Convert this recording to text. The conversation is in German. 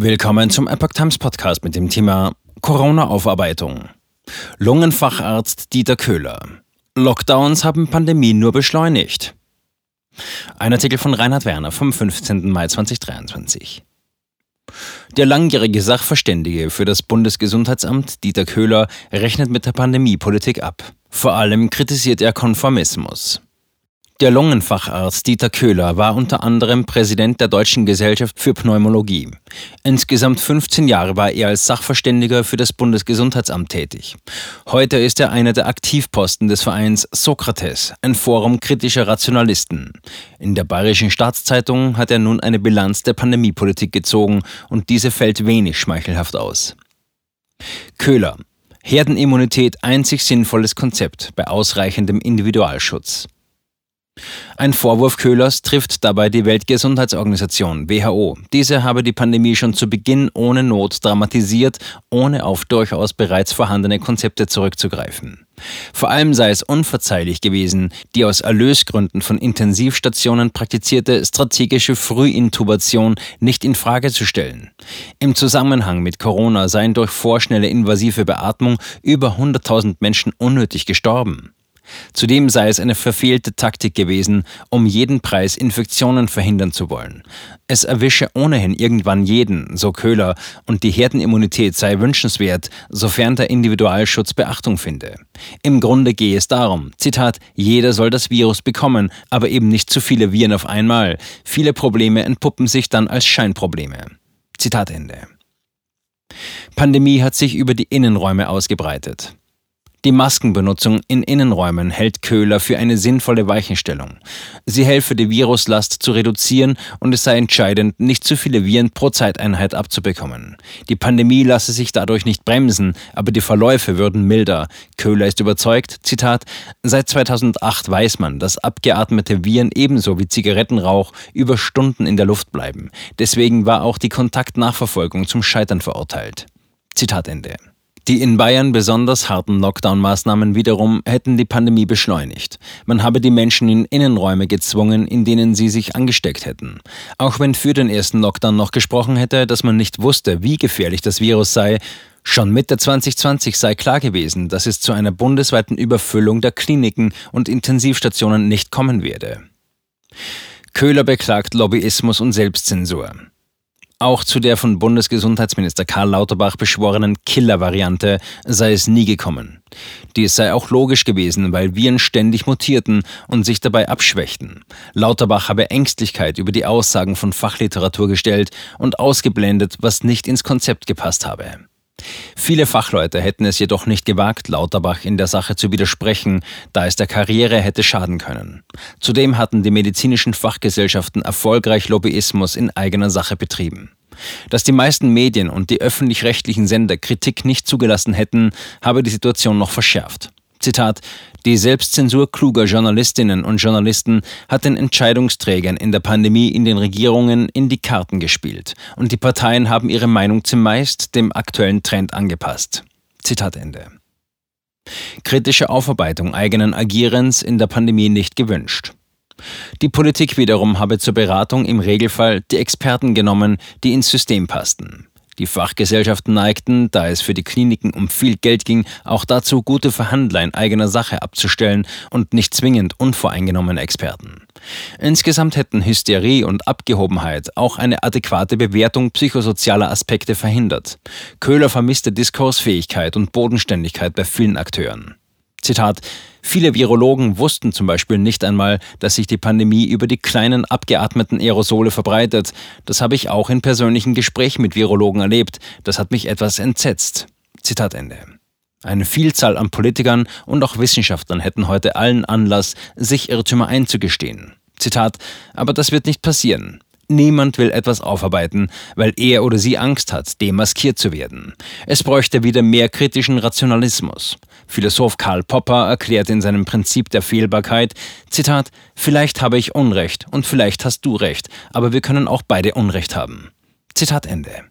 Willkommen zum Epoch Times Podcast mit dem Thema Corona-Aufarbeitung. Lungenfacharzt Dieter Köhler. Lockdowns haben Pandemie nur beschleunigt. Ein Artikel von Reinhard Werner vom 15. Mai 2023. Der langjährige Sachverständige für das Bundesgesundheitsamt Dieter Köhler rechnet mit der Pandemiepolitik ab. Vor allem kritisiert er Konformismus. Der Lungenfacharzt Dieter Köhler war unter anderem Präsident der Deutschen Gesellschaft für Pneumologie. Insgesamt 15 Jahre war er als Sachverständiger für das Bundesgesundheitsamt tätig. Heute ist er einer der Aktivposten des Vereins Sokrates, ein Forum kritischer Rationalisten. In der Bayerischen Staatszeitung hat er nun eine Bilanz der Pandemiepolitik gezogen und diese fällt wenig schmeichelhaft aus. Köhler. Herdenimmunität einzig sinnvolles Konzept bei ausreichendem Individualschutz. Ein Vorwurf Köhlers trifft dabei die Weltgesundheitsorganisation WHO. Diese habe die Pandemie schon zu Beginn ohne Not dramatisiert, ohne auf durchaus bereits vorhandene Konzepte zurückzugreifen. Vor allem sei es unverzeihlich gewesen, die aus Erlösgründen von Intensivstationen praktizierte strategische Frühintubation nicht in Frage zu stellen. Im Zusammenhang mit Corona seien durch vorschnelle invasive Beatmung über 100.000 Menschen unnötig gestorben. Zudem sei es eine verfehlte Taktik gewesen, um jeden Preis Infektionen verhindern zu wollen. Es erwische ohnehin irgendwann jeden, so Köhler, und die Herdenimmunität sei wünschenswert, sofern der Individualschutz Beachtung finde. Im Grunde gehe es darum, Zitat, jeder soll das Virus bekommen, aber eben nicht zu viele Viren auf einmal. Viele Probleme entpuppen sich dann als Scheinprobleme. Zitat Ende. Pandemie hat sich über die Innenräume ausgebreitet. Die Maskenbenutzung in Innenräumen hält Köhler für eine sinnvolle Weichenstellung. Sie helfe, die Viruslast zu reduzieren und es sei entscheidend, nicht zu viele Viren pro Zeiteinheit abzubekommen. Die Pandemie lasse sich dadurch nicht bremsen, aber die Verläufe würden milder. Köhler ist überzeugt, Zitat, seit 2008 weiß man, dass abgeatmete Viren ebenso wie Zigarettenrauch über Stunden in der Luft bleiben. Deswegen war auch die Kontaktnachverfolgung zum Scheitern verurteilt. Zitat Ende. Die in Bayern besonders harten Lockdown-Maßnahmen wiederum hätten die Pandemie beschleunigt. Man habe die Menschen in Innenräume gezwungen, in denen sie sich angesteckt hätten. Auch wenn für den ersten Lockdown noch gesprochen hätte, dass man nicht wusste, wie gefährlich das Virus sei, Schon Mitte 2020 sei klar gewesen, dass es zu einer bundesweiten Überfüllung der Kliniken und Intensivstationen nicht kommen werde. Köhler beklagt Lobbyismus und Selbstzensur. Auch zu der von Bundesgesundheitsminister Karl Lauterbach beschworenen Killer-Variante sei es nie gekommen. Dies sei auch logisch gewesen, weil Viren ständig mutierten und sich dabei abschwächten. Lauterbach habe Ängstlichkeit über die Aussagen von Fachliteratur gestellt und ausgeblendet, was nicht ins Konzept gepasst habe. Viele Fachleute hätten es jedoch nicht gewagt, Lauterbach in der Sache zu widersprechen, da es der Karriere hätte schaden können. Zudem hatten die medizinischen Fachgesellschaften erfolgreich Lobbyismus in eigener Sache betrieben. Dass die meisten Medien und die öffentlich-rechtlichen Sender Kritik nicht zugelassen hätten, habe die Situation noch verschärft. Zitat, die Selbstzensur kluger Journalistinnen und Journalisten hat den Entscheidungsträgern in der Pandemie in den Regierungen in die Karten gespielt und die Parteien haben ihre Meinung zumeist dem aktuellen Trend angepasst. Zitat Ende. Kritische Aufarbeitung eigenen Agierens in der Pandemie nicht gewünscht. Die Politik wiederum habe zur Beratung im Regelfall die Experten genommen, die ins System passten. Die Fachgesellschaften neigten, da es für die Kliniken um viel Geld ging, auch dazu, gute Verhandler in eigener Sache abzustellen und nicht zwingend unvoreingenommene Experten. Insgesamt hätten Hysterie und Abgehobenheit auch eine adäquate Bewertung psychosozialer Aspekte verhindert. Köhler vermisste Diskursfähigkeit und Bodenständigkeit bei vielen Akteuren. Zitat, viele Virologen wussten zum Beispiel nicht einmal, dass sich die Pandemie über die kleinen abgeatmeten Aerosole verbreitet. Das habe ich auch in persönlichen Gesprächen mit Virologen erlebt. Das hat mich etwas entsetzt. Zitat Ende. Eine Vielzahl an Politikern und auch Wissenschaftlern hätten heute allen Anlass, sich Irrtümer einzugestehen. Zitat, aber das wird nicht passieren. Niemand will etwas aufarbeiten, weil er oder sie Angst hat, demaskiert zu werden. Es bräuchte wieder mehr kritischen Rationalismus. Philosoph Karl Popper erklärt in seinem Prinzip der Fehlbarkeit, Zitat, vielleicht habe ich Unrecht und vielleicht hast du Recht, aber wir können auch beide Unrecht haben. Zitat Ende.